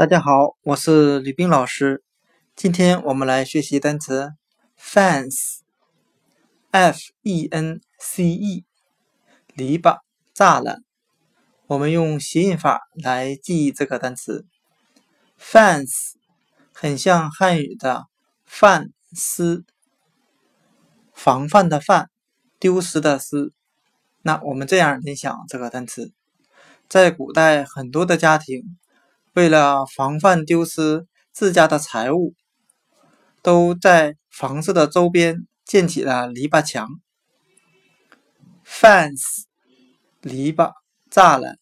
大家好，我是吕冰老师。今天我们来学习单词 fence，f-e-n-c-e，篱笆、栅栏。我们用谐音法来记忆这个单词 fence，很像汉语的范思，防范的范，丢失的失。那我们这样联想这个单词，在古代很多的家庭。为了防范丢失自家的财物，都在房子的周边建起了篱笆墙 （fence）。篱笆、栅栏。